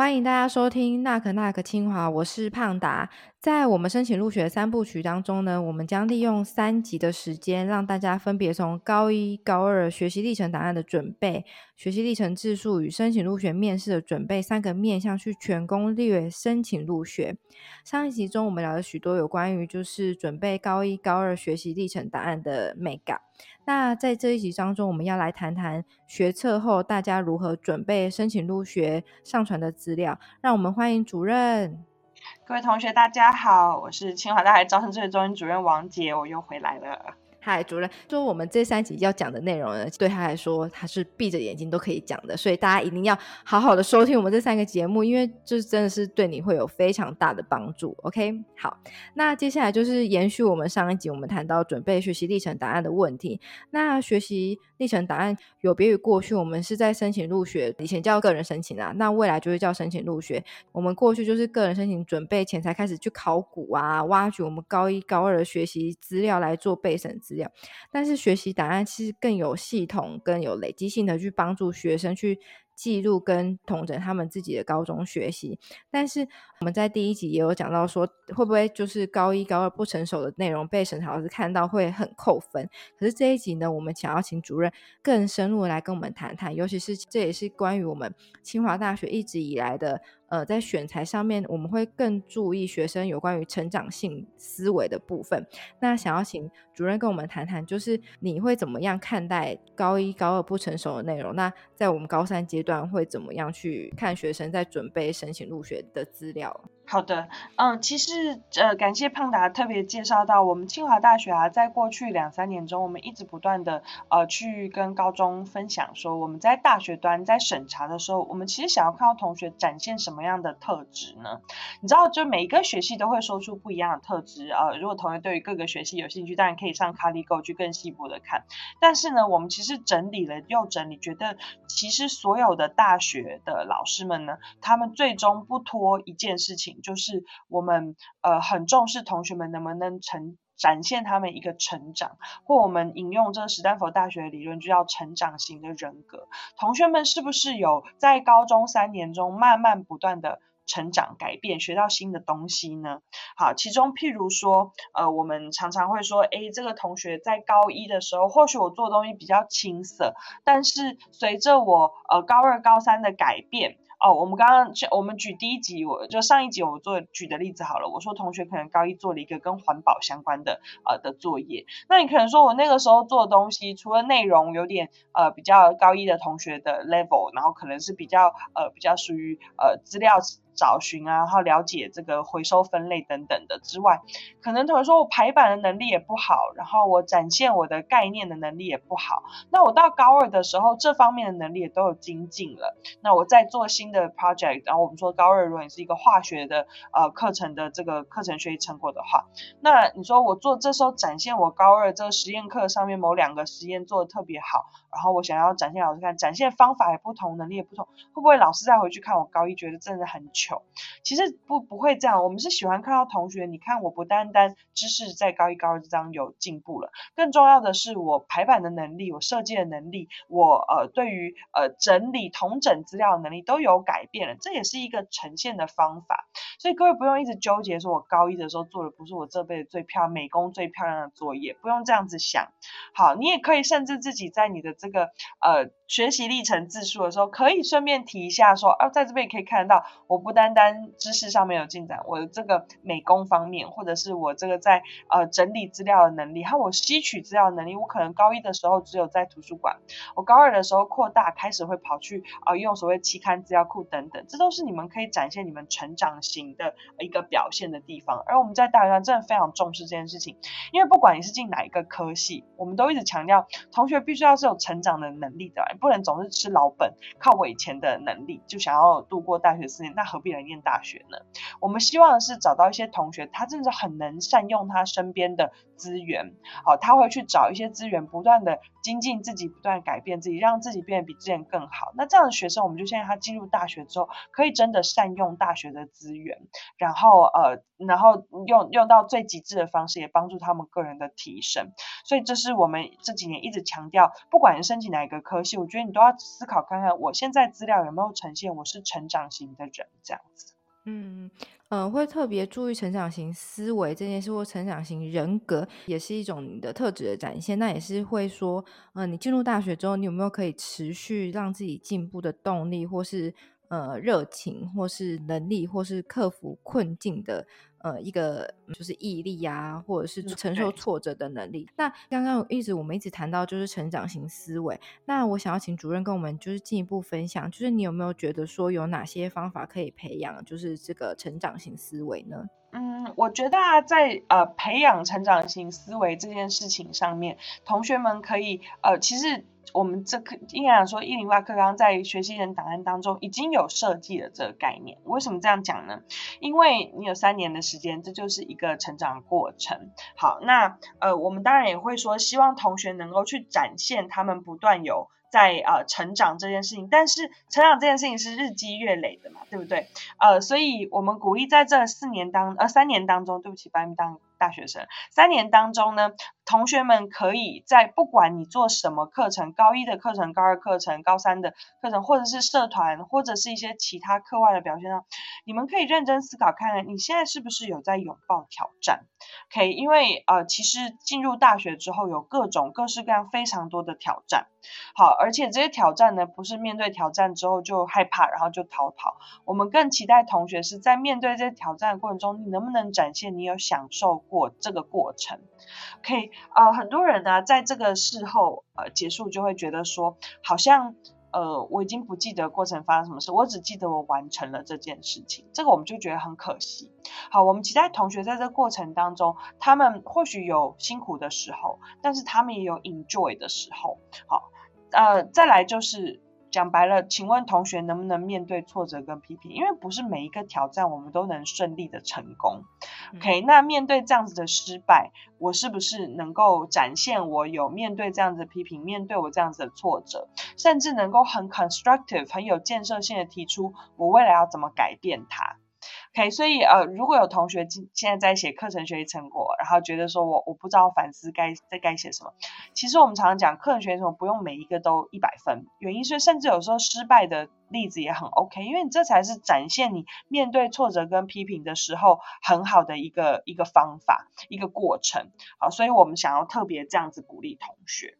欢迎大家收听纳克纳克清华，我是胖达。在我们申请入学三部曲当中呢，我们将利用三集的时间，让大家分别从高一、高二学习历程档案的准备、学习历程字数与申请入学面试的准备三个面向去全攻略申请入学。上一集中，我们聊了许多有关于就是准备高一、高二学习历程档案的美感。那在这一集当中，我们要来谈谈学测后大家如何准备申请入学上传的资料。让我们欢迎主任。各位同学，大家好，我是清华大学招生咨询中心主任王杰，我又回来了。嗨，主任，说我们这三集要讲的内容呢，对他来说他是闭着眼睛都可以讲的，所以大家一定要好好的收听我们这三个节目，因为这真的是对你会有非常大的帮助。OK，好，那接下来就是延续我们上一集我们谈到准备学习历程答案的问题。那学习历程答案有别于过去，我们是在申请入学以前叫个人申请啊，那未来就会叫申请入学。我们过去就是个人申请准备前才开始去考古啊，挖掘我们高一高二的学习资料来做备审。资料，但是学习档案其实更有系统、更有累积性的去帮助学生去记录跟统整他们自己的高中学习。但是我们在第一集也有讲到说，会不会就是高一高二不成熟的内容被审查老师看到会很扣分？可是这一集呢，我们想要请主任更深入来跟我们谈谈，尤其是这也是关于我们清华大学一直以来的。呃，在选材上面，我们会更注意学生有关于成长性思维的部分。那想要请主任跟我们谈谈，就是你会怎么样看待高一、高二不成熟的内容？那在我们高三阶段会怎么样去看学生在准备申请入学的资料？好的，嗯，其实呃，感谢胖达特别介绍到我们清华大学啊，在过去两三年中，我们一直不断的呃去跟高中分享说，我们在大学端在审查的时候，我们其实想要看到同学展现什么样的特质呢？你知道，就每一个学系都会说出不一样的特质啊。如果同学对于各个学系有兴趣，当然可以上 ColleGo 去更细部的看。但是呢，我们其实整理了又整理，觉得其实所有的大学的老师们呢，他们最终不脱一件事情。就是我们呃很重视同学们能不能成展现他们一个成长，或我们引用这个史丹佛大学的理论，就叫成长型的人格。同学们是不是有在高中三年中慢慢不断的成长、改变，学到新的东西呢？好，其中譬如说，呃，我们常常会说，诶，这个同学在高一的时候，或许我做东西比较青涩，但是随着我呃高二、高三的改变。哦，我们刚刚我们举第一集，我就上一集我做举的例子好了。我说同学可能高一做了一个跟环保相关的呃的作业，那你可能说我那个时候做的东西，除了内容有点呃比较高一的同学的 level，然后可能是比较呃比较属于呃资料。找寻啊，然后了解这个回收分类等等的之外，可能同学说我排版的能力也不好，然后我展现我的概念的能力也不好。那我到高二的时候，这方面的能力也都有精进了。那我在做新的 project，然后我们说高二如果你是一个化学的呃课程的这个课程学习成果的话，那你说我做这时候展现我高二这个实验课上面某两个实验做的特别好，然后我想要展现老师看，展现方法也不同，能力也不同，会不会老师再回去看我高一觉得真的很糗？其实不不会这样，我们是喜欢看到同学，你看我不单单知识在高一高二这张有进步了，更重要的是我排版的能力，我设计的能力，我呃对于呃整理同整资料的能力都有改变了，这也是一个呈现的方法。所以各位不用一直纠结说我高一的时候做的不是我这辈子最漂亮美工最漂亮的作业，不用这样子想。好，你也可以甚至自己在你的这个呃学习历程字数的时候，可以顺便提一下说，啊在这边也可以看得到，我不单单知识上面有进展，我的这个美工方面，或者是我这个在呃整理资料的能力，还有我吸取资料的能力，我可能高一的时候只有在图书馆，我高二的时候扩大，开始会跑去啊用所谓期刊资料库等等，这都是你们可以展现你们成长型的一个表现的地方。而我们在大学上真的非常重视这件事情，因为不管你是进哪一个科系，我们都一直强调，同学必须要是有成长的能力的，不能总是吃老本，靠我以前的能力就想要度过大学四年，那何必来念？大学呢，我们希望的是找到一些同学，他真的很能善用他身边的资源，好，他会去找一些资源，不断的精进自己，不断改变自己，让自己变得比之前更好。那这样的学生，我们就现在他进入大学之后，可以真的善用大学的资源，然后呃，然后用用到最极致的方式，也帮助他们个人的提升。所以这是我们这几年一直强调，不管是申请哪一个科系，我觉得你都要思考看看，我现在资料有没有呈现我是成长型的人这样子。嗯嗯，会特别注意成长型思维这件事，或成长型人格，也是一种你的特质的展现。那也是会说，嗯，你进入大学之后，你有没有可以持续让自己进步的动力，或是呃热情，或是能力，或是克服困境的。呃，一个就是毅力啊，或者是承受挫折的能力。那刚刚一直我们一直谈到就是成长型思维。那我想要请主任跟我们就是进一步分享，就是你有没有觉得说有哪些方法可以培养就是这个成长型思维呢？嗯，我觉得啊，在呃培养成长型思维这件事情上面，同学们可以呃其实。我们这课应该讲说，一零八课纲在学习人档案当中已经有设计了这个概念。为什么这样讲呢？因为你有三年的时间，这就是一个成长过程。好，那呃，我们当然也会说，希望同学能够去展现他们不断有在呃成长这件事情。但是成长这件事情是日积月累的嘛，对不对？呃，所以我们鼓励在这四年当呃三年当中，对不起，把你当大学生，三年当中呢。同学们可以在不管你做什么课程，高一的课程、高二课程、高三的课程，或者是社团，或者是一些其他课外的表现上，你们可以认真思考，看看你现在是不是有在拥抱挑战。可以，因为呃，其实进入大学之后，有各种各式各样非常多的挑战。好，而且这些挑战呢，不是面对挑战之后就害怕，然后就逃跑。我们更期待同学是在面对这些挑战的过程中，你能不能展现你有享受过这个过程？可以。呃，很多人呢，在这个事后呃结束，就会觉得说，好像呃我已经不记得过程发生什么事，我只记得我完成了这件事情，这个我们就觉得很可惜。好，我们期待同学在这过程当中，他们或许有辛苦的时候，但是他们也有 enjoy 的时候。好，呃，再来就是。讲白了，请问同学能不能面对挫折跟批评？因为不是每一个挑战我们都能顺利的成功。OK，那面对这样子的失败，我是不是能够展现我有面对这样子的批评，面对我这样子的挫折，甚至能够很 constructive、很有建设性的提出我未来要怎么改变它？OK，所以呃，如果有同学今现在在写课程学习成果，然后觉得说我我不知道反思该在该写什么，其实我们常常讲课程学习成果不用每一个都一百分，原因是甚至有时候失败的例子也很 OK，因为你这才是展现你面对挫折跟批评的时候很好的一个一个方法一个过程。好，所以我们想要特别这样子鼓励同学。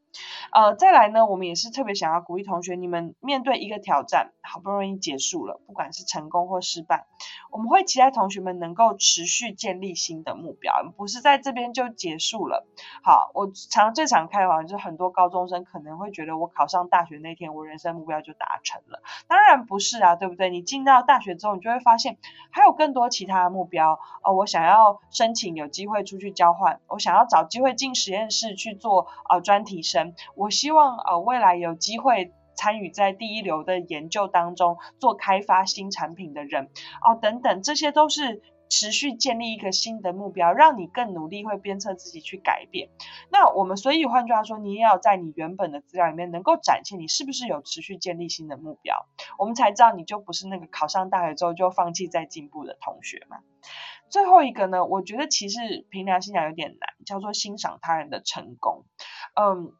呃，再来呢，我们也是特别想要鼓励同学，你们面对一个挑战，好不容易结束了，不管是成功或失败，我们会期待同学们能够持续建立新的目标，不是在这边就结束了。好，我常最常开玩，就很多高中生可能会觉得，我考上大学那天，我人生目标就达成了。当当然不是啊，对不对？你进到大学之后，你就会发现还有更多其他的目标。呃，我想要申请有机会出去交换，我想要找机会进实验室去做呃专题生。我希望呃未来有机会参与在第一流的研究当中，做开发新产品的人哦等等，这些都是持续建立一个新的目标，让你更努力会鞭策自己去改变。那我们所以换句话说，你也要在你原本的资料里面能够展现你是不是有持续建立新的目标，我们才知道你就不是那个考上大学之后就放弃再进步的同学嘛。最后一个呢，我觉得其实凭良心讲有点难，叫做欣赏他人的成功，嗯。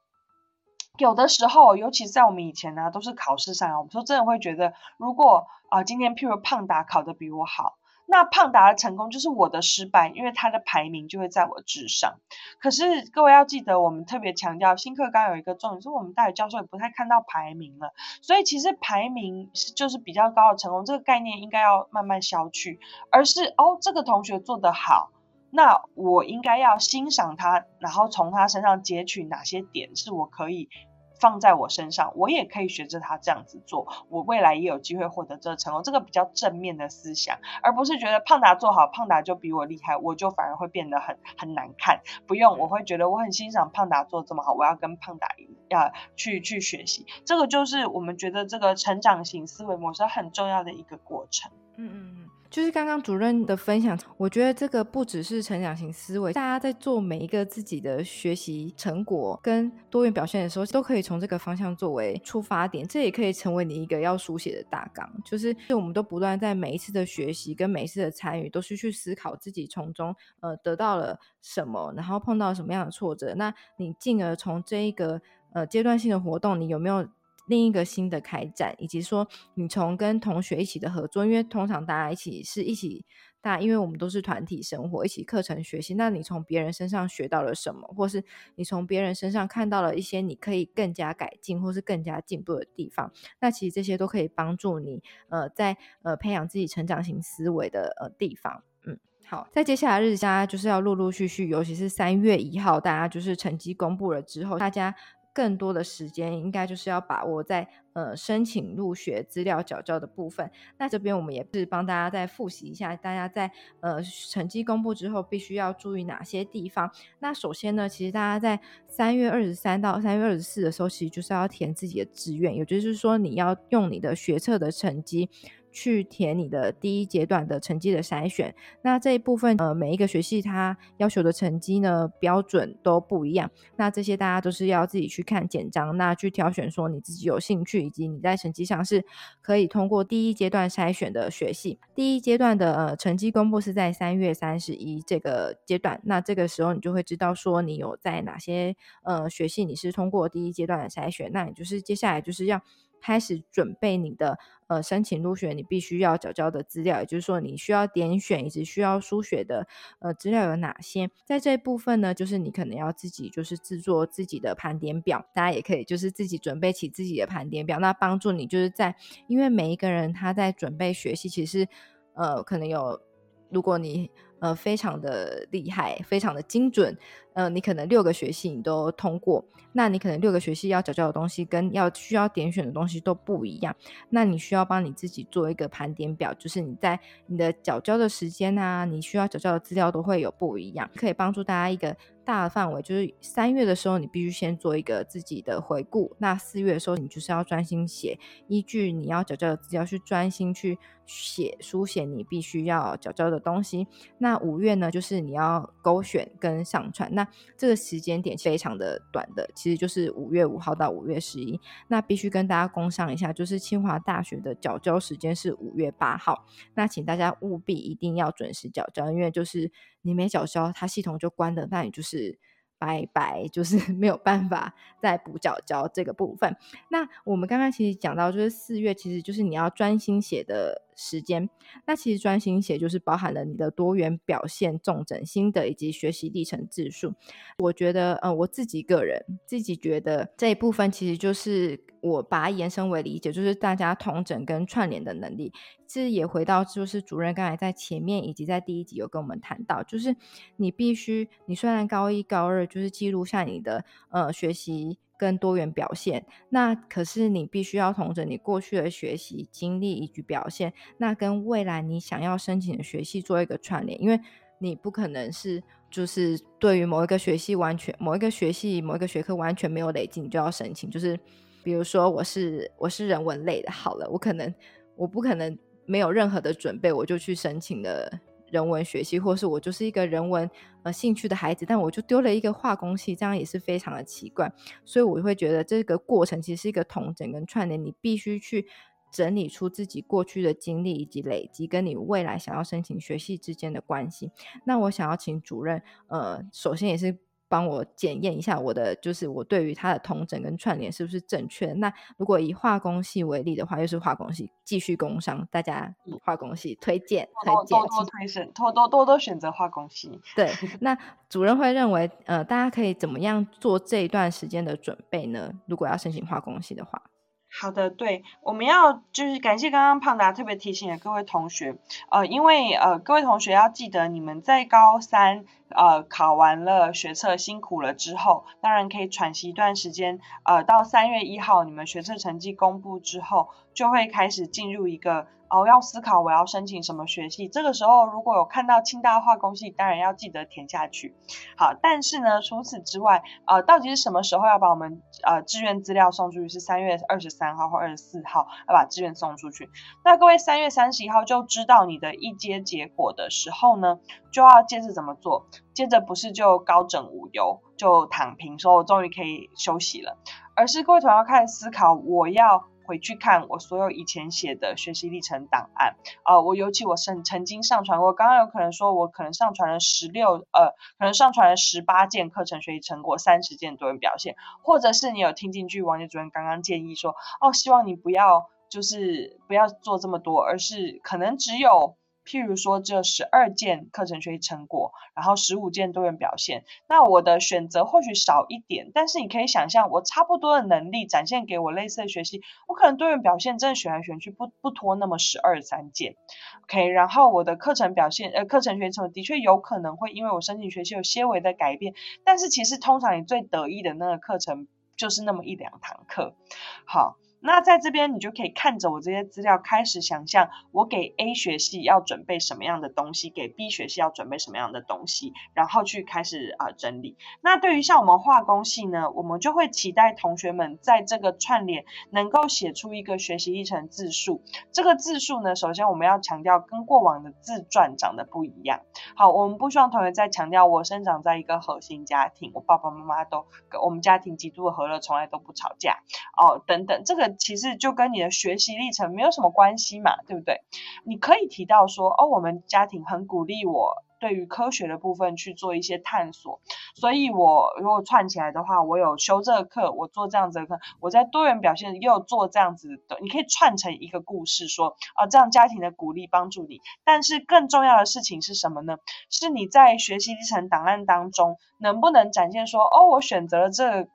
有的时候，尤其在我们以前呢，都是考试上，我们说真的会觉得，如果啊今天譬如胖达考的比我好，那胖达的成功就是我的失败，因为他的排名就会在我之上。可是各位要记得，我们特别强调新课纲有一个重点，是我们大学教授也不太看到排名了，所以其实排名是就是比较高的成功这个概念应该要慢慢消去，而是哦这个同学做得好。那我应该要欣赏他，然后从他身上截取哪些点是我可以放在我身上，我也可以学着他这样子做，我未来也有机会获得这个成功。这个比较正面的思想，而不是觉得胖达做好，胖达就比我厉害，我就反而会变得很很难看。不用，我会觉得我很欣赏胖达做这么好，我要跟胖达要去去学习。这个就是我们觉得这个成长型思维模式很重要的一个过程。嗯嗯嗯。就是刚刚主任的分享，我觉得这个不只是成长型思维，大家在做每一个自己的学习成果跟多元表现的时候，都可以从这个方向作为出发点，这也可以成为你一个要书写的大纲。就是我们都不断在每一次的学习跟每一次的参与，都是去思考自己从中呃得到了什么，然后碰到什么样的挫折，那你进而从这一个呃阶段性的活动，你有没有？另一个新的开展，以及说你从跟同学一起的合作，因为通常大家一起是一起，大家因为我们都是团体生活，一起课程学习。那你从别人身上学到了什么，或是你从别人身上看到了一些你可以更加改进或是更加进步的地方，那其实这些都可以帮助你呃在呃培养自己成长型思维的呃地方。嗯，好，在接下来日子，大家就是要陆陆续续，尤其是三月一号，大家就是成绩公布了之后，大家。更多的时间应该就是要把握在呃申请入学资料缴交的部分。那这边我们也是帮大家再复习一下，大家在呃成绩公布之后必须要注意哪些地方。那首先呢，其实大家在三月二十三到三月二十四的时候，其实就是要填自己的志愿，也就是说你要用你的学测的成绩。去填你的第一阶段的成绩的筛选，那这一部分呃每一个学系它要求的成绩呢标准都不一样，那这些大家都是要自己去看简章，那去挑选说你自己有兴趣以及你在成绩上是可以通过第一阶段筛选的学系。第一阶段的呃成绩公布是在三月三十一这个阶段，那这个时候你就会知道说你有在哪些呃学系你是通过第一阶段的筛选，那你就是接下来就是要。开始准备你的呃申请入学，你必须要缴交的资料，也就是说你需要点选以及需要书写的呃资料有哪些？在这一部分呢，就是你可能要自己就是制作自己的盘点表，大家也可以就是自己准备起自己的盘点表，那帮助你就是在因为每一个人他在准备学习，其实呃可能有如果你。呃，非常的厉害，非常的精准。呃，你可能六个学系你都通过，那你可能六个学系要缴交的东西跟要需要点选的东西都不一样。那你需要帮你自己做一个盘点表，就是你在你的缴交的时间啊，你需要缴交的资料都会有不一样，可以帮助大家一个大的范围。就是三月的时候，你必须先做一个自己的回顾；那四月的时候，你就是要专心写，依据你要缴交的资料去专心去写书写你必须要缴交的东西。那五月呢，就是你要勾选跟上传，那这个时间点非常的短的，其实就是五月五号到五月十一。那必须跟大家公上一下，就是清华大学的缴交时间是五月八号，那请大家务必一定要准时缴交，因为就是你没缴交，它系统就关了，那你就是。拜拜，就是 没有办法再补缴交这个部分。那我们刚刚其实讲到，就是四月，其实就是你要专心写的时间。那其实专心写就是包含了你的多元表现、重整心得以及学习历程字数。我觉得，呃，我自己个人自己觉得这一部分其实就是。我把它延伸为理解，就是大家同整跟串联的能力。这也回到，就是主任刚才在前面以及在第一集有跟我们谈到，就是你必须，你虽然高一高二就是记录下你的呃学习跟多元表现，那可是你必须要同着你过去的学习经历以及表现，那跟未来你想要申请的学系做一个串联，因为你不可能是就是对于某一个学系完全某一个学系某一个学科完全没有累积，你就要申请，就是。比如说我是我是人文类的，好了，我可能我不可能没有任何的准备，我就去申请了人文学系，或是我就是一个人文呃兴趣的孩子，但我就丢了一个化工系，这样也是非常的奇怪。所以我会觉得这个过程其实是一个同整跟串联，你必须去整理出自己过去的经历以及累积，跟你未来想要申请学系之间的关系。那我想要请主任，呃，首先也是。帮我检验一下我的，就是我对于它的通整跟串联是不是正确。那如果以化工系为例的话，又是化工系继续工商，大家化工系推荐推荐多多推选，多多多多选择化工系。对，那主任会认为，呃，大家可以怎么样做这一段时间的准备呢？如果要申请化工系的话。好的，对，我们要就是感谢刚刚胖达特别提醒的各位同学，呃，因为呃各位同学要记得你们在高三呃考完了学测辛苦了之后，当然可以喘息一段时间，呃，到三月一号你们学测成绩公布之后，就会开始进入一个。哦，要思考我要申请什么学系。这个时候如果有看到清大化工系，当然要记得填下去。好，但是呢，除此之外，呃，到底是什么时候要把我们呃志愿资料送出去是三月二十三号或二十四号要把志愿送出去。那各位三月三十一号就知道你的一阶结果的时候呢，就要接着怎么做？接着不是就高枕无忧，就躺平说我终于可以休息了，而是各位同学要开始思考，我要。回去看我所有以前写的学习历程档案啊，我尤其我曾曾经上传过，刚刚有可能说我可能上传了十六呃，可能上传了十八件课程学习成果，三十件多元表现，或者是你有听进去王杰主任刚刚建议说，哦，希望你不要就是不要做这么多，而是可能只有。譬如说，这十二件课程学习成果，然后十五件多元表现，那我的选择或许少一点，但是你可以想象，我差不多的能力展现给我类似的学习，我可能多元表现真的选来选去不不拖那么十二三件，OK，然后我的课程表现，呃，课程学习成果的确有可能会因为我申请学习有些微的改变，但是其实通常你最得意的那个课程就是那么一两堂课，好。那在这边，你就可以看着我这些资料，开始想象我给 A 学系要准备什么样的东西，给 B 学系要准备什么样的东西，然后去开始啊整理。那对于像我们化工系呢，我们就会期待同学们在这个串联能够写出一个学习历程字数。这个字数呢，首先我们要强调跟过往的自传长得不一样。好，我们不希望同学再强调我生长在一个核心家庭，我爸爸妈妈都我们家庭极度的和乐，从来都不吵架哦，等等这个。其实就跟你的学习历程没有什么关系嘛，对不对？你可以提到说，哦，我们家庭很鼓励我对于科学的部分去做一些探索，所以我如果串起来的话，我有修这个课，我做这样子的课，我在多元表现又做这样子的，你可以串成一个故事，说啊，这样家庭的鼓励帮助你。但是更重要的事情是什么呢？是你在学习历程档案当中能不能展现说，哦，我选择了这。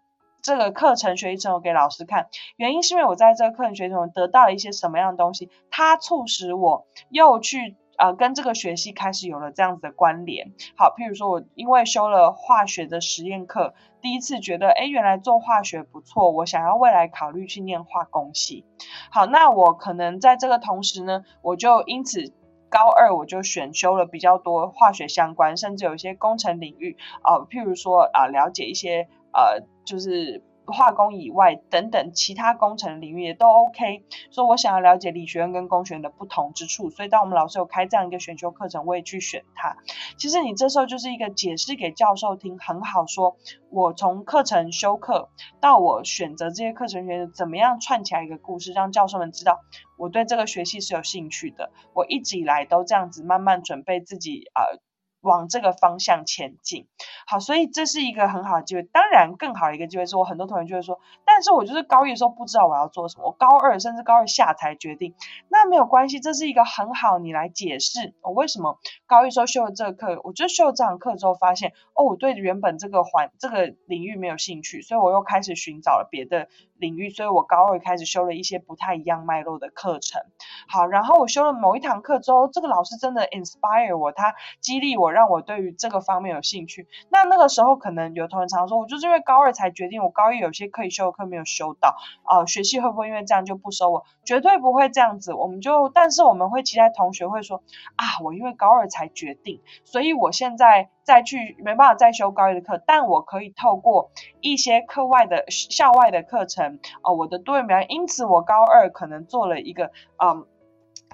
这个课程学习成果给老师看，原因是因为我在这个课程学习中得到了一些什么样的东西，它促使我又去呃跟这个学习开始有了这样子的关联。好，譬如说我因为修了化学的实验课，第一次觉得哎原来做化学不错，我想要未来考虑去念化工系。好，那我可能在这个同时呢，我就因此高二我就选修了比较多化学相关，甚至有一些工程领域啊，譬如说啊了解一些。呃，就是化工以外等等其他工程领域也都 OK。说我想要了解理学院跟工学院的不同之处，所以当我们老师有开这样一个选修课程，我也去选它。其实你这时候就是一个解释给教授听，很好说。我从课程修课到我选择这些课程学怎么样串起来一个故事，让教授们知道我对这个学系是有兴趣的。我一直以来都这样子慢慢准备自己呃。往这个方向前进，好，所以这是一个很好的机会。当然，更好的一个机会是我很多同学就会说，但是我就是高一的时候不知道我要做什么，我高二甚至高二下才决定。那没有关系，这是一个很好，你来解释我为什么高一时候修了这个课。我就修了这堂课之后，发现哦，我对原本这个环这个领域没有兴趣，所以我又开始寻找了别的领域。所以我高二开始修了一些不太一样脉络的课程。好，然后我修了某一堂课之后，这个老师真的 inspire 我，他激励我。让我对于这个方面有兴趣。那那个时候可能有同学常说，我就是因为高二才决定，我高一有些可以修的课没有修到，啊，学系会不会因为这样就不收我？绝对不会这样子。我们就，但是我们会期待同学会说，啊，我因为高二才决定，所以我现在再去没办法再修高一的课，但我可以透过一些课外的校外的课程，哦，我的多元表演，因此我高二可能做了一个，嗯。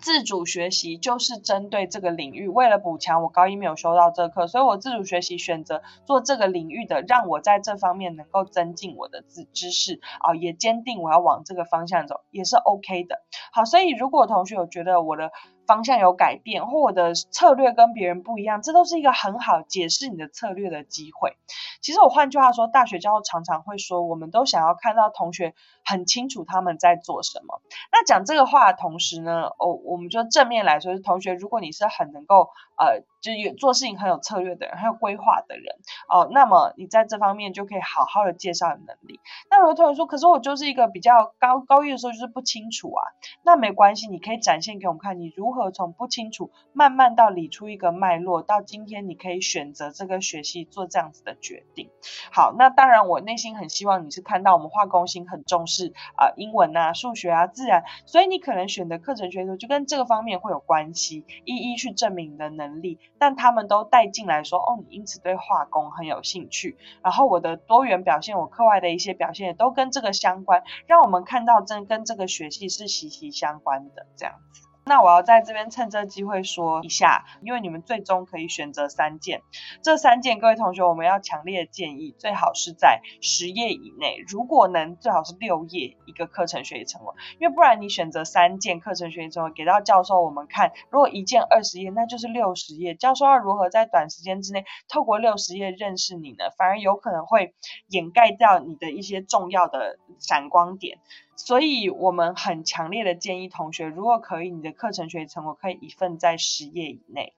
自主学习就是针对这个领域，为了补强我高一没有修到这课，所以我自主学习选择做这个领域的，让我在这方面能够增进我的知知识啊，也坚定我要往这个方向走，也是 OK 的。好，所以如果同学有觉得我的。方向有改变，或我的策略跟别人不一样，这都是一个很好解释你的策略的机会。其实我换句话说，大学教授常常会说，我们都想要看到同学很清楚他们在做什么。那讲这个话的同时呢，哦，我们就正面来说，是同学，如果你是很能够呃。就有做事情很有策略的人，很有规划的人哦。那么你在这方面就可以好好的介绍能力。那如果同学说，可是我就是一个比较高高一的时候就是不清楚啊，那没关系，你可以展现给我们看，你如何从不清楚慢慢到理出一个脉络，到今天你可以选择这个学习做这样子的决定。好，那当然我内心很希望你是看到我们化工星很重视啊英文啊、数学啊、自然，所以你可能选的课程学习就跟这个方面会有关系，一一去证明你的能力力，但他们都带进来说，哦，你因此对化工很有兴趣，然后我的多元表现，我课外的一些表现也都跟这个相关，让我们看到真跟这个学习是息息相关的这样子。那我要在这边趁这机会说一下，因为你们最终可以选择三件，这三件各位同学，我们要强烈建议，最好是在十页以内，如果能最好是六页一个课程学习成果，因为不然你选择三件课程学习成果给到教授我们看，如果一件二十页，那就是六十页，教授要如何在短时间之内透过六十页认识你呢？反而有可能会掩盖掉你的一些重要的闪光点。所以我们很强烈的建议同学，如果可以，你的课程学习成果可以一份在十页以内，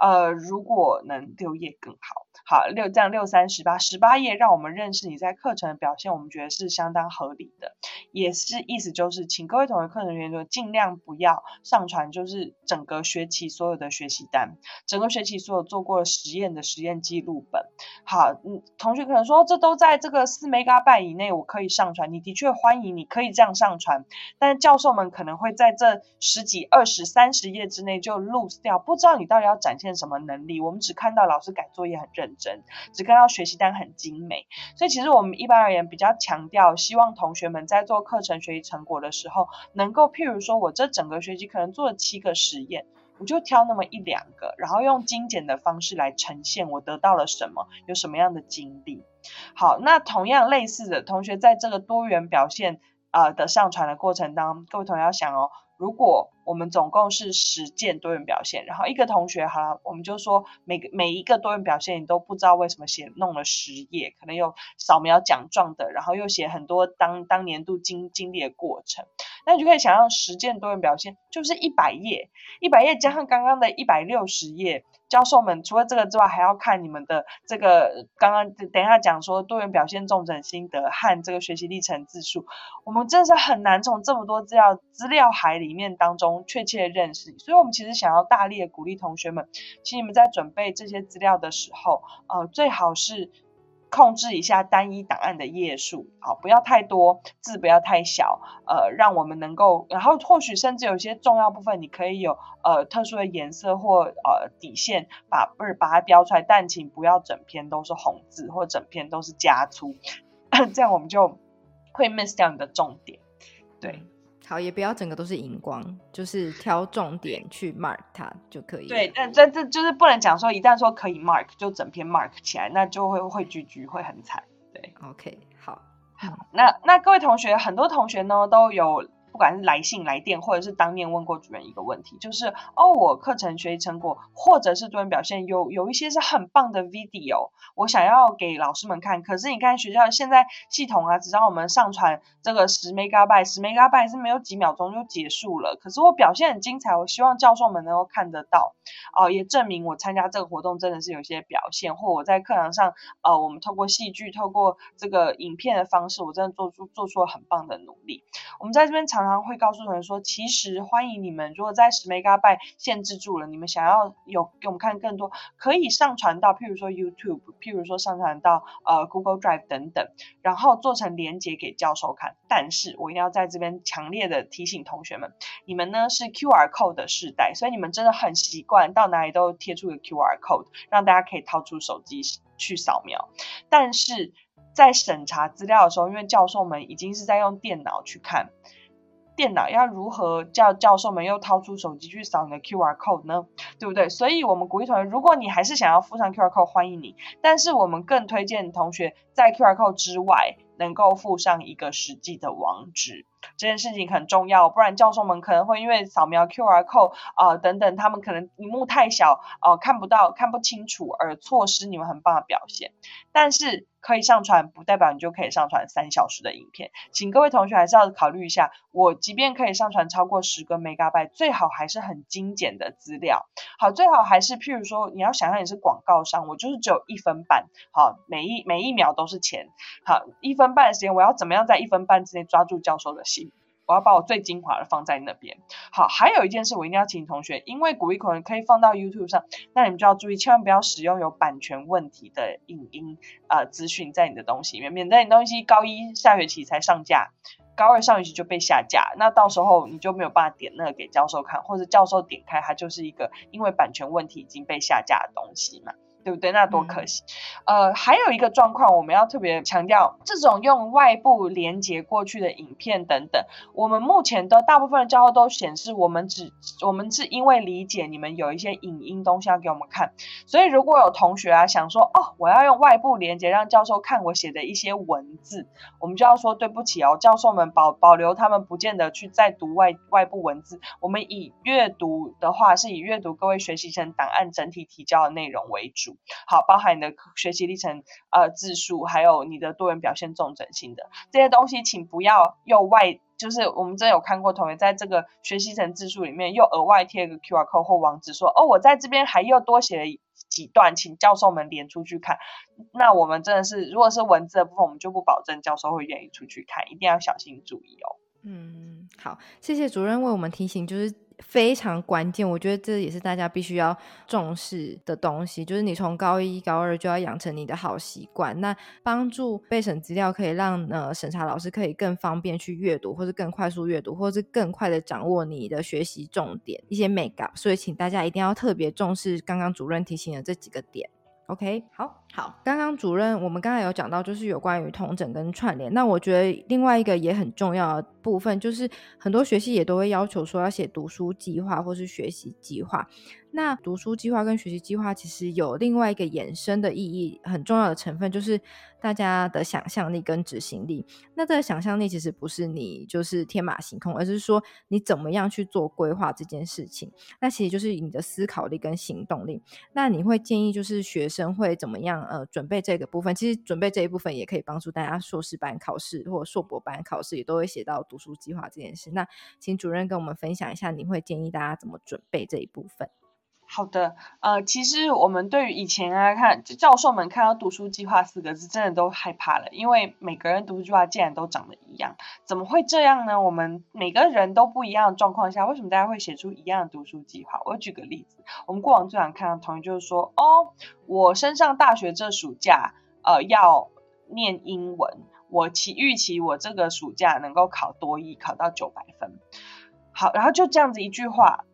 呃，如果能六页更好。好，六这样六三十八，十八页让我们认识你在课程的表现，我们觉得是相当合理的，也是意思就是，请各位同学课程学员尽量不要上传，就是整个学期所有的学习单，整个学期所有做过实验的实验记录本。好，嗯，同学可能说这都在这个四 mega 半以内，我可以上传，你的确欢迎，你可以这样上传，但教授们可能会在这十几、二十、三十页之内就 lose 掉，不知道你到底要展现什么能力，我们只看到老师改作业很认。真只看到学习单很精美，所以其实我们一般而言比较强调，希望同学们在做课程学习成果的时候，能够譬如说我这整个学期可能做了七个实验，我就挑那么一两个，然后用精简的方式来呈现我得到了什么，有什么样的经历。好，那同样类似的同学在这个多元表现啊的上传的过程当中，各位同学要想哦，如果我们总共是十件多元表现，然后一个同学哈，我们就说每个每一个多元表现你都不知道为什么写弄了十页，可能有扫描奖状的，然后又写很多当当年度经经历的过程，那你就可以想象十件多元表现就是一百页，一百页加上刚刚的一百六十页。教授们除了这个之外，还要看你们的这个刚刚等一下讲说多元表现重整心得和这个学习历程字数，我们真的是很难从这么多资料资料海里面当中确切认识，所以我们其实想要大力的鼓励同学们，其实你们在准备这些资料的时候，呃，最好是。控制一下单一档案的页数，好，不要太多字，不要太小，呃，让我们能够，然后或许甚至有些重要部分，你可以有呃特殊的颜色或呃底线，把不是把它标出来，但请不要整篇都是红字或整篇都是加粗，这样我们就会 miss 掉你的重点，对。好，也不要整个都是荧光，就是挑重点去 mark 它就可以。对，但这这就是不能讲说，一旦说可以 mark，就整篇 mark 起来，那就会会居居会很惨。对，OK，好，好，那那各位同学，很多同学呢都有。不管是来信、来电，或者是当面问过主任一个问题，就是哦，我课程学习成果或者是多元表现有有一些是很棒的 video，我想要给老师们看。可是你看学校现在系统啊，只让我们上传这个十 megabyte，十 megabyte 是没有几秒钟就结束了。可是我表现很精彩，我希望教授们能够看得到，哦，也证明我参加这个活动真的是有些表现，或我在课堂上，呃，我们透过戏剧、透过这个影片的方式，我真的做出做出了很棒的努力。我们在这边常。常常会告诉同学说，其实欢迎你们，如果在十 megabyte 限制住了，你们想要有给我们看更多，可以上传到，譬如说 YouTube，譬如说上传到呃 Google Drive 等等，然后做成连接给教授看。但是我一定要在这边强烈的提醒同学们，你们呢是 QR code 的时代，所以你们真的很习惯到哪里都贴出个 QR code，让大家可以掏出手机去扫描。但是在审查资料的时候，因为教授们已经是在用电脑去看。电脑要如何叫教授们又掏出手机去扫你的 QR code 呢？对不对？所以，我们鼓励同学，如果你还是想要附上 QR code，欢迎你。但是，我们更推荐同学在 QR code 之外，能够附上一个实际的网址。这件事情很重要，不然教授们可能会因为扫描 QR code 啊等等，他们可能荧幕太小哦看不到、看不清楚，而错失你们很棒的表现。但是可以上传，不代表你就可以上传三小时的影片，请各位同学还是要考虑一下。我即便可以上传超过十个 megabyte，最好还是很精简的资料。好，最好还是譬如说，你要想象你是广告商，我就是只有一分半，好，每一每一秒都是钱。好，一分半的时间，我要怎么样在一分半之内抓住教授的我要把我最精华的放在那边。好，还有一件事我一定要提醒同学，因为鼓励可能可以放到 YouTube 上，那你们就要注意，千万不要使用有版权问题的影音呃资讯在你的东西里面，免得你东西高一下学期才上架，高二上学期就被下架，那到时候你就没有办法点那个给教授看，或者教授点开它就是一个因为版权问题已经被下架的东西嘛。对不对？那多可惜。呃，还有一个状况，我们要特别强调，这种用外部连接过去的影片等等，我们目前的大部分的教授都显示，我们只我们是因为理解你们有一些影音东西要给我们看，所以如果有同学啊想说，哦，我要用外部连接让教授看我写的一些文字，我们就要说对不起哦，教授们保保留他们不见得去再读外外部文字，我们以阅读的话是以阅读各位学习生档案整体提交的内容为主。好，包含你的学习历程、呃字数，还有你的多元表现重整性的这些东西，请不要又外，就是我们真有看过同学在这个学习层字数里面又额外贴一个 QR code 或网址，说哦，我在这边还又多写了几段，请教授们连出去看。那我们真的是，如果是文字的部分，我们就不保证教授会愿意出去看，一定要小心注意哦。嗯，好，谢谢主任为我们提醒，就是。非常关键，我觉得这也是大家必须要重视的东西。就是你从高一、高二就要养成你的好习惯，那帮助备审资料可以让呃审查老师可以更方便去阅读，或是更快速阅读，或是更快的掌握你的学习重点一些美感。所以，请大家一定要特别重视刚刚主任提醒的这几个点。OK，好好，刚刚主任我们刚才有讲到，就是有关于同整跟串联。那我觉得另外一个也很重要的部分，就是很多学系也都会要求说要写读书计划或是学习计划。那读书计划跟学习计划其实有另外一个衍生的意义，很重要的成分就是大家的想象力跟执行力。那这个想象力其实不是你就是天马行空，而是说你怎么样去做规划这件事情。那其实就是你的思考力跟行动力。那你会建议就是学生会怎么样呃准备这个部分？其实准备这一部分也可以帮助大家硕士班考试或硕博班考试也都会写到读书计划这件事。那请主任跟我们分享一下，你会建议大家怎么准备这一部分？好的，呃，其实我们对于以前啊，看教授们看到读书计划四个字，真的都害怕了，因为每个人读书计划竟然都长得一样，怎么会这样呢？我们每个人都不一样的状况下，为什么大家会写出一样的读书计划？我举个例子，我们过往最常看到同学就是说，哦，我升上大学这暑假，呃，要念英文，我期预期我这个暑假能够考多一，考到九百分，好，然后就这样子一句话。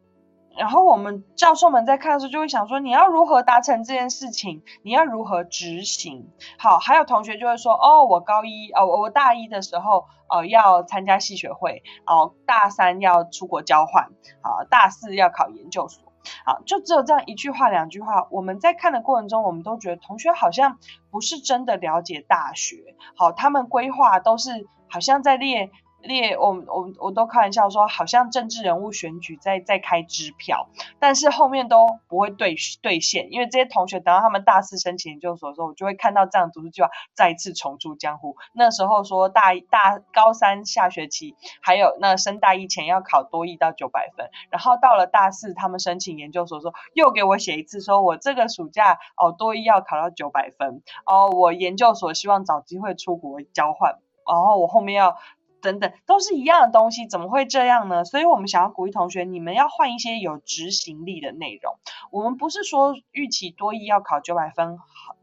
然后我们教授们在看的时候就会想说，你要如何达成这件事情？你要如何执行？好，还有同学就会说，哦，我高一，哦，我大一的时候，呃，要参加系学会，哦，大三要出国交换，好，大四要考研究所，好，就只有这样一句话、两句话。我们在看的过程中，我们都觉得同学好像不是真的了解大学，好，他们规划都是好像在列。列我我我都开玩笑说，好像政治人物选举在在开支票，但是后面都不会兑兑现，因为这些同学等到他们大四申请研究所的时候，我就会看到这样读书计划再次重出江湖。那时候说大大高三下学期还有那升大一前要考多一到九百分，然后到了大四他们申请研究所的时候，又给我写一次，说我这个暑假哦多一要考到九百分哦，我研究所希望找机会出国交换，然后我后面要。等等，都是一样的东西，怎么会这样呢？所以我们想要鼓励同学，你们要换一些有执行力的内容。我们不是说预期多一要考九百分。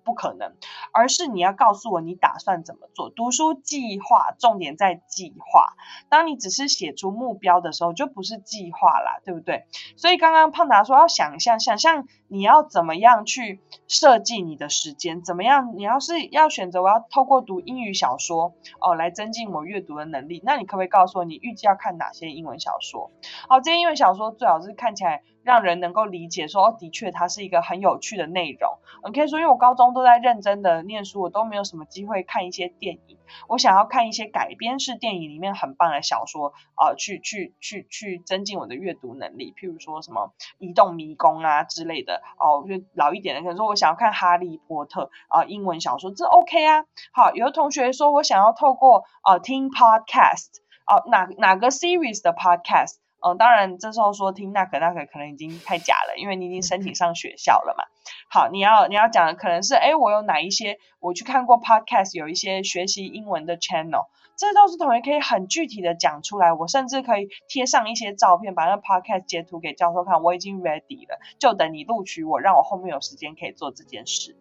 不可能，而是你要告诉我你打算怎么做。读书计划重点在计划。当你只是写出目标的时候，就不是计划啦，对不对？所以刚刚胖达说要想象，想象你要怎么样去设计你的时间，怎么样？你要是要选择我要透过读英语小说哦来增进我阅读的能力，那你可不可以告诉我你预计要看哪些英文小说？好，这些英文小说最好是看起来。让人能够理解，说的确，它是一个很有趣的内容。你可以说，因为我高中都在认真的念书，我都没有什么机会看一些电影。我想要看一些改编式电影里面很棒的小说，啊，去去去去增进我的阅读能力。譬如说什么《移动迷宫》啊之类的。哦，就老一点的，可能说我想要看《哈利波特》啊，英文小说，这 OK 啊。好，有的同学说我想要透过啊听 Podcast，哦，哪哪个 series 的 Podcast。嗯，当然，这时候说听那个那个可能已经太假了，因为你已经申请上学校了嘛。好，你要你要讲的可能是，哎，我有哪一些我去看过 podcast，有一些学习英文的 channel，这都是同学可以很具体的讲出来。我甚至可以贴上一些照片，把那 podcast 截图给教授看，我已经 ready 了，就等你录取我，让我后面有时间可以做这件事。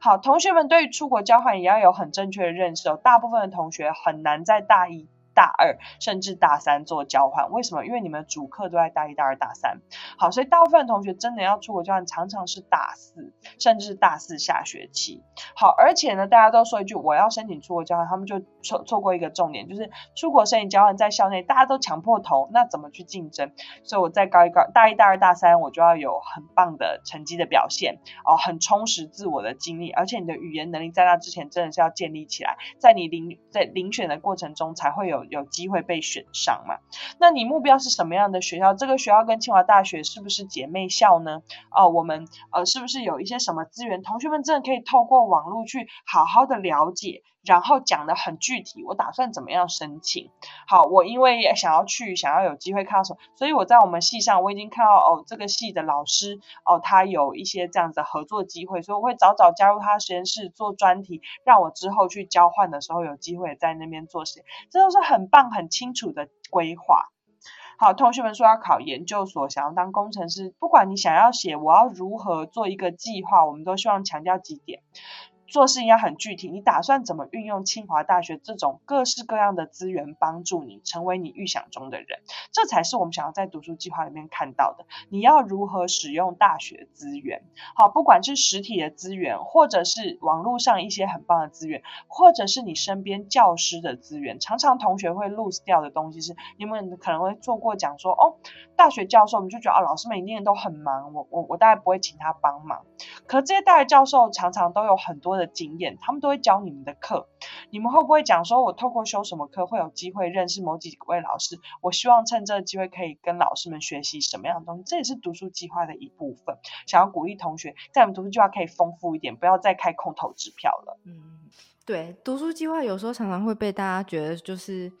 好，同学们对于出国交换也要有很正确的认识哦。大部分的同学很难在大一。大二甚至大三做交换。为什么？因为你们主课都在大一、大二、大三。好，所以大部分同学真的要出国交换，常常是大四，甚至是大四下学期。好，而且呢，大家都说一句我要申请出国交换，他们就错错过一个重点，就是出国申请交换在校内大家都抢破头，那怎么去竞争？所以我在高一、高大一、大二、大三，我就要有很棒的成绩的表现哦，很充实自我的经历，而且你的语言能力在那之前真的是要建立起来，在你遴在遴选的过程中才会有有机会被选上嘛。那你目标是什么样的学校？这个学校跟清华大学是不是姐妹校呢？哦，我们呃是不是有一些什么资源？同学们真的可以透过网络去好好的了解。然后讲的很具体，我打算怎么样申请？好，我因为想要去，想要有机会看到什么，所以我在我们系上，我已经看到哦，这个系的老师哦，他有一些这样子的合作机会，所以我会早早加入他实验室做专题，让我之后去交换的时候有机会在那边做实验，这都是很棒、很清楚的规划。好，同学们说要考研究所，想要当工程师，不管你想要写我要如何做一个计划，我们都希望强调几点。做事应该很具体，你打算怎么运用清华大学这种各式各样的资源，帮助你成为你预想中的人？这才是我们想要在读书计划里面看到的。你要如何使用大学资源？好，不管是实体的资源，或者是网络上一些很棒的资源，或者是你身边教师的资源。常常同学会 lose 掉的东西是，你们可能会做过讲说，哦，大学教授，我们就觉得啊，老师们一定都很忙，我我我大概不会请他帮忙。可这些大学教授常常都有很多。的经验，他们都会教你们的课，你们会不会讲说，我透过修什么课会有机会认识某几位老师？我希望趁这个机会可以跟老师们学习什么样的东西，这也是读书计划的一部分。想要鼓励同学，在我们读书计划可以丰富一点，不要再开空头支票了。嗯，对，读书计划有时候常常会被大家觉得就是。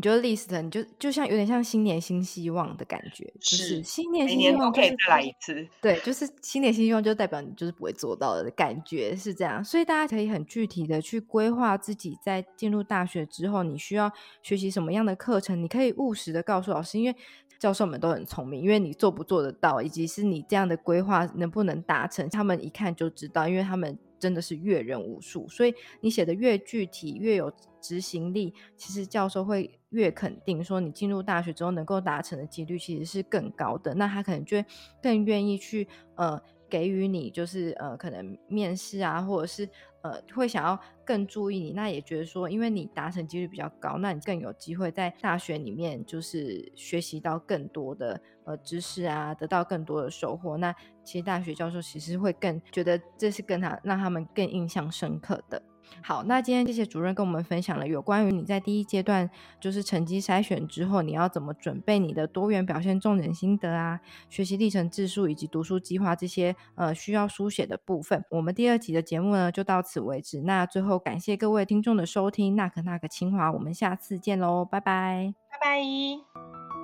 你觉得 list，你就就像有点像新年新希望的感觉，就是新年新希望可以再来一次。对，就是新年新希望，就代表你就是不会做到的感觉是这样。所以大家可以很具体的去规划自己在进入大学之后，你需要学习什么样的课程。你可以务实的告诉老师，因为教授们都很聪明，因为你做不做得到，以及是你这样的规划能不能达成，他们一看就知道，因为他们。真的是阅人无数，所以你写的越具体，越有执行力，其实教授会越肯定说你进入大学之后能够达成的几率其实是更高的。那他可能就会更愿意去呃。给予你就是呃，可能面试啊，或者是呃，会想要更注意你，那也觉得说，因为你达成几率比较高，那你更有机会在大学里面就是学习到更多的呃知识啊，得到更多的收获。那其实大学教授其实会更觉得这是跟他让他们更印象深刻的。好，那今天谢谢主任跟我们分享了有关于你在第一阶段就是成绩筛选之后，你要怎么准备你的多元表现重点心得啊、学习历程自述以及读书计划这些呃需要书写的部分。我们第二集的节目呢就到此为止。那最后感谢各位听众的收听，那可那个清华，我们下次见喽，拜拜，拜拜。